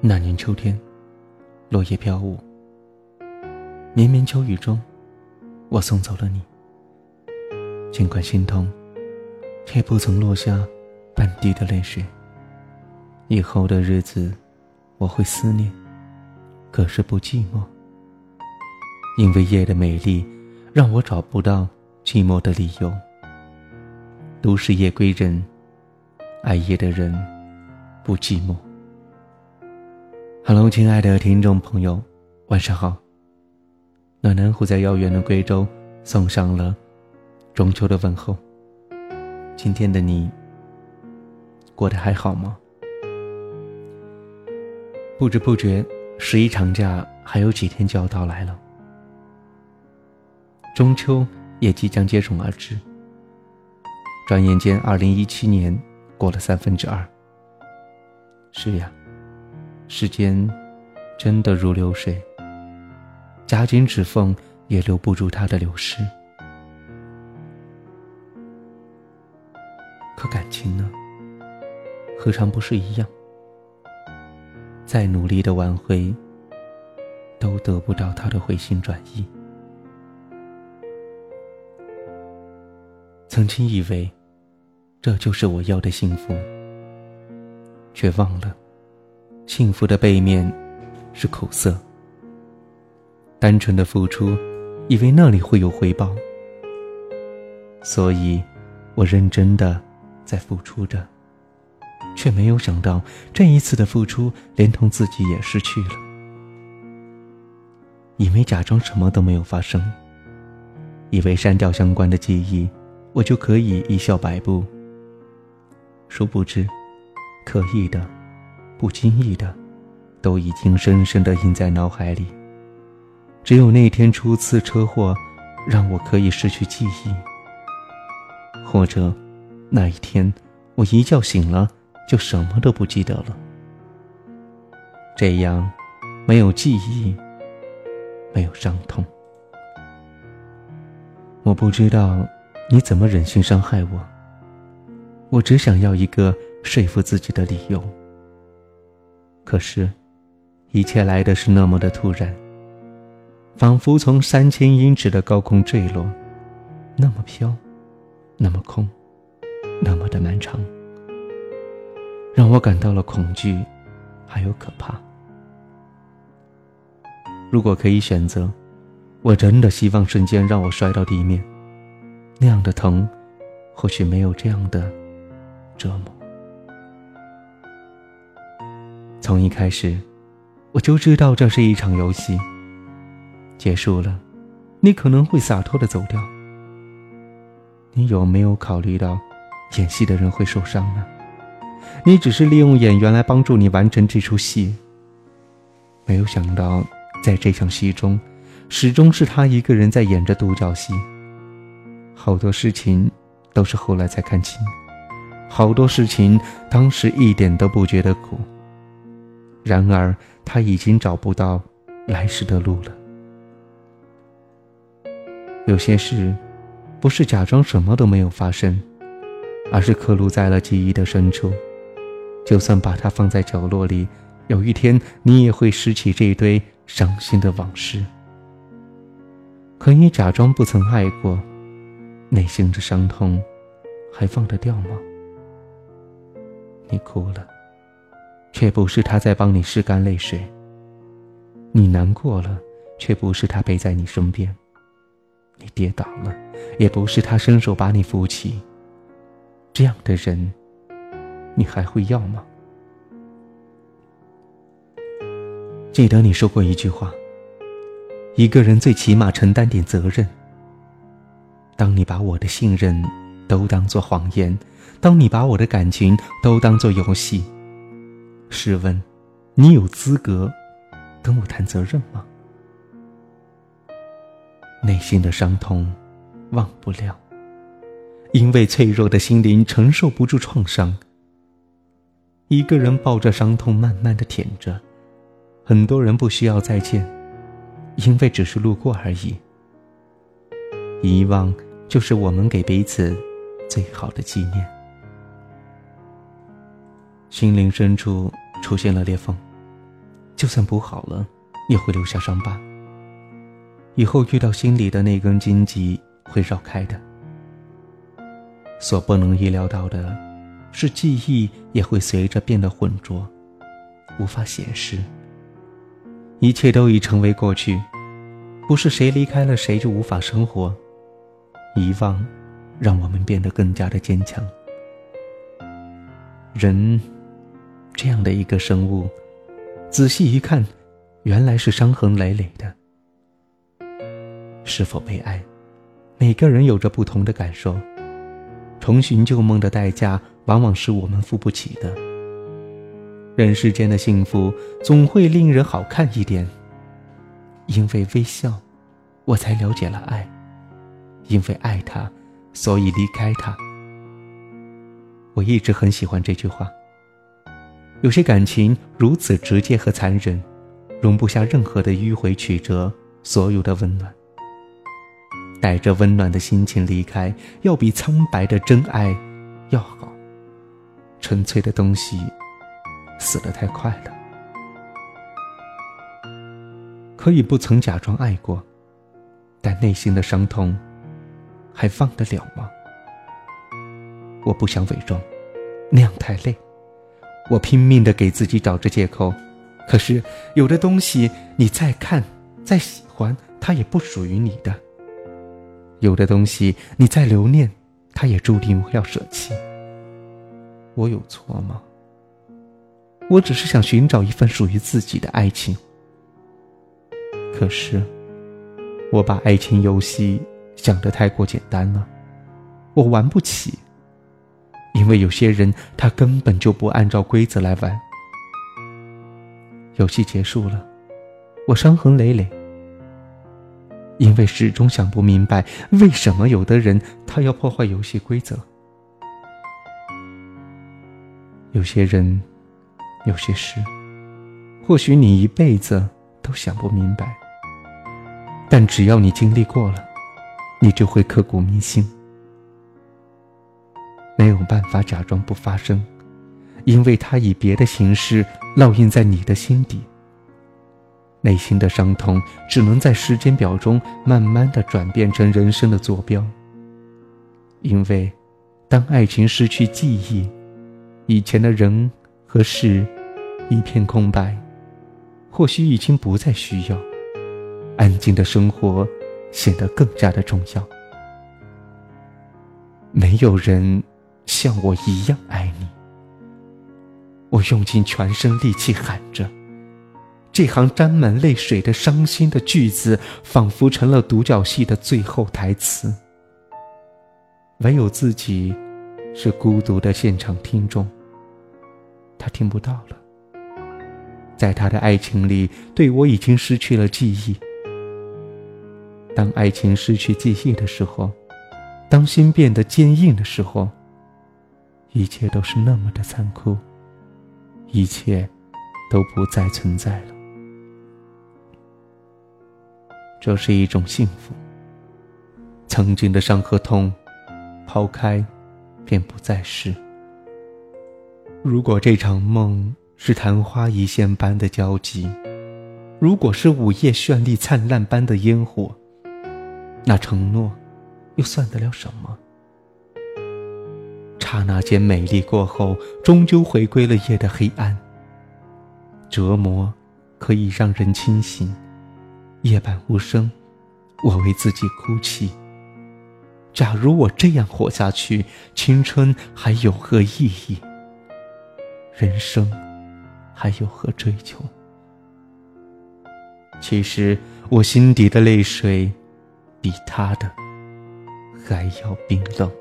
那年秋天，落叶飘舞，绵绵秋雨中，我送走了你。尽管心痛，却不曾落下半滴的泪水。以后的日子，我会思念，可是不寂寞，因为夜的美丽，让我找不到寂寞的理由。都是夜归人，爱夜的人不寂寞。Hello，亲爱的听众朋友，晚上好。暖男虎在遥远的贵州送上了中秋的问候。今天的你过得还好吗？不知不觉，十一长假还有几天就要到来了，中秋也即将接踵而至。转眼间，二零一七年过了三分之二。是呀。时间真的如流水，夹紧指缝也留不住它的流失。可感情呢？何尝不是一样？再努力的挽回，都得不到他的回心转意。曾经以为，这就是我要的幸福，却忘了。幸福的背面是苦涩。单纯的付出，以为那里会有回报，所以，我认真的在付出着，却没有想到这一次的付出，连同自己也失去了。以为假装什么都没有发生，以为删掉相关的记忆，我就可以一笑百步。殊不知，刻意的。不经意的，都已经深深的印在脑海里。只有那天初次车祸，让我可以失去记忆。或者，那一天我一觉醒了，就什么都不记得了。这样，没有记忆，没有伤痛。我不知道你怎么忍心伤害我。我只想要一个说服自己的理由。可是，一切来的是那么的突然，仿佛从三千英尺的高空坠落，那么飘，那么空，那么的漫长，让我感到了恐惧，还有可怕。如果可以选择，我真的希望瞬间让我摔到地面，那样的疼，或许没有这样的折磨。从一开始，我就知道这是一场游戏。结束了，你可能会洒脱的走掉。你有没有考虑到，演戏的人会受伤呢？你只是利用演员来帮助你完成这出戏。没有想到，在这场戏中，始终是他一个人在演着独角戏。好多事情都是后来才看清，好多事情当时一点都不觉得苦。然而，他已经找不到来时的路了。有些事，不是假装什么都没有发生，而是刻录在了记忆的深处。就算把它放在角落里，有一天你也会拾起这一堆伤心的往事。可你假装不曾爱过，内心的伤痛，还放得掉吗？你哭了。却不是他在帮你拭干泪水。你难过了，却不是他陪在你身边。你跌倒了，也不是他伸手把你扶起。这样的人，你还会要吗？记得你说过一句话：一个人最起码承担点责任。当你把我的信任都当作谎言，当你把我的感情都当作游戏。试问，你有资格跟我谈责任吗？内心的伤痛，忘不了，因为脆弱的心灵承受不住创伤。一个人抱着伤痛，慢慢的舔着。很多人不需要再见，因为只是路过而已。遗忘，就是我们给彼此最好的纪念。心灵深处出现了裂缝，就算补好了，也会留下伤疤。以后遇到心里的那根荆棘，会绕开的。所不能意料到的，是记忆也会随着变得浑浊，无法显示。一切都已成为过去，不是谁离开了谁就无法生活。遗忘，让我们变得更加的坚强。人，这样的一个生物，仔细一看，原来是伤痕累累的。是否被爱，每个人有着不同的感受。重寻旧梦的代价，往往是我们付不起的。人世间的幸福，总会令人好看一点。因为微笑，我才了解了爱；因为爱他，所以离开他。我一直很喜欢这句话。有些感情如此直接和残忍，容不下任何的迂回曲折，所有的温暖。带着温暖的心情离开，要比苍白的真爱要好。纯粹的东西死得太快了。可以不曾假装爱过，但内心的伤痛还放得了吗？我不想伪装，那样太累。我拼命的给自己找着借口，可是有的东西你再看再喜欢，它也不属于你的。有的东西你再留念，它也注定要舍弃。我有错吗？我只是想寻找一份属于自己的爱情。可是，我把爱情游戏想得太过简单了，我玩不起。因为有些人他根本就不按照规则来玩。游戏结束了，我伤痕累累。因为始终想不明白，为什么有的人他要破坏游戏规则。有些人，有些事，或许你一辈子都想不明白，但只要你经历过了，你就会刻骨铭心。没有办法假装不发生，因为它以别的形式烙印在你的心底。内心的伤痛只能在时间表中慢慢的转变成人生的坐标。因为，当爱情失去记忆，以前的人和事一片空白，或许已经不再需要。安静的生活显得更加的重要。没有人像我一样爱你。我用尽全身力气喊着。这行沾满泪水的伤心的句子，仿佛成了独角戏的最后台词。唯有自己，是孤独的现场听众。他听不到了。在他的爱情里，对我已经失去了记忆。当爱情失去记忆的时候，当心变得坚硬的时候，一切都是那么的残酷，一切都不再存在了。这是一种幸福。曾经的伤和痛，抛开，便不再是。如果这场梦是昙花一现般的交集，如果是午夜绚丽灿烂般的烟火，那承诺，又算得了什么？刹那间美丽过后，终究回归了夜的黑暗。折磨，可以让人清醒。夜半无声，我为自己哭泣。假如我这样活下去，青春还有何意义？人生还有何追求？其实我心底的泪水，比他的还要冰冷。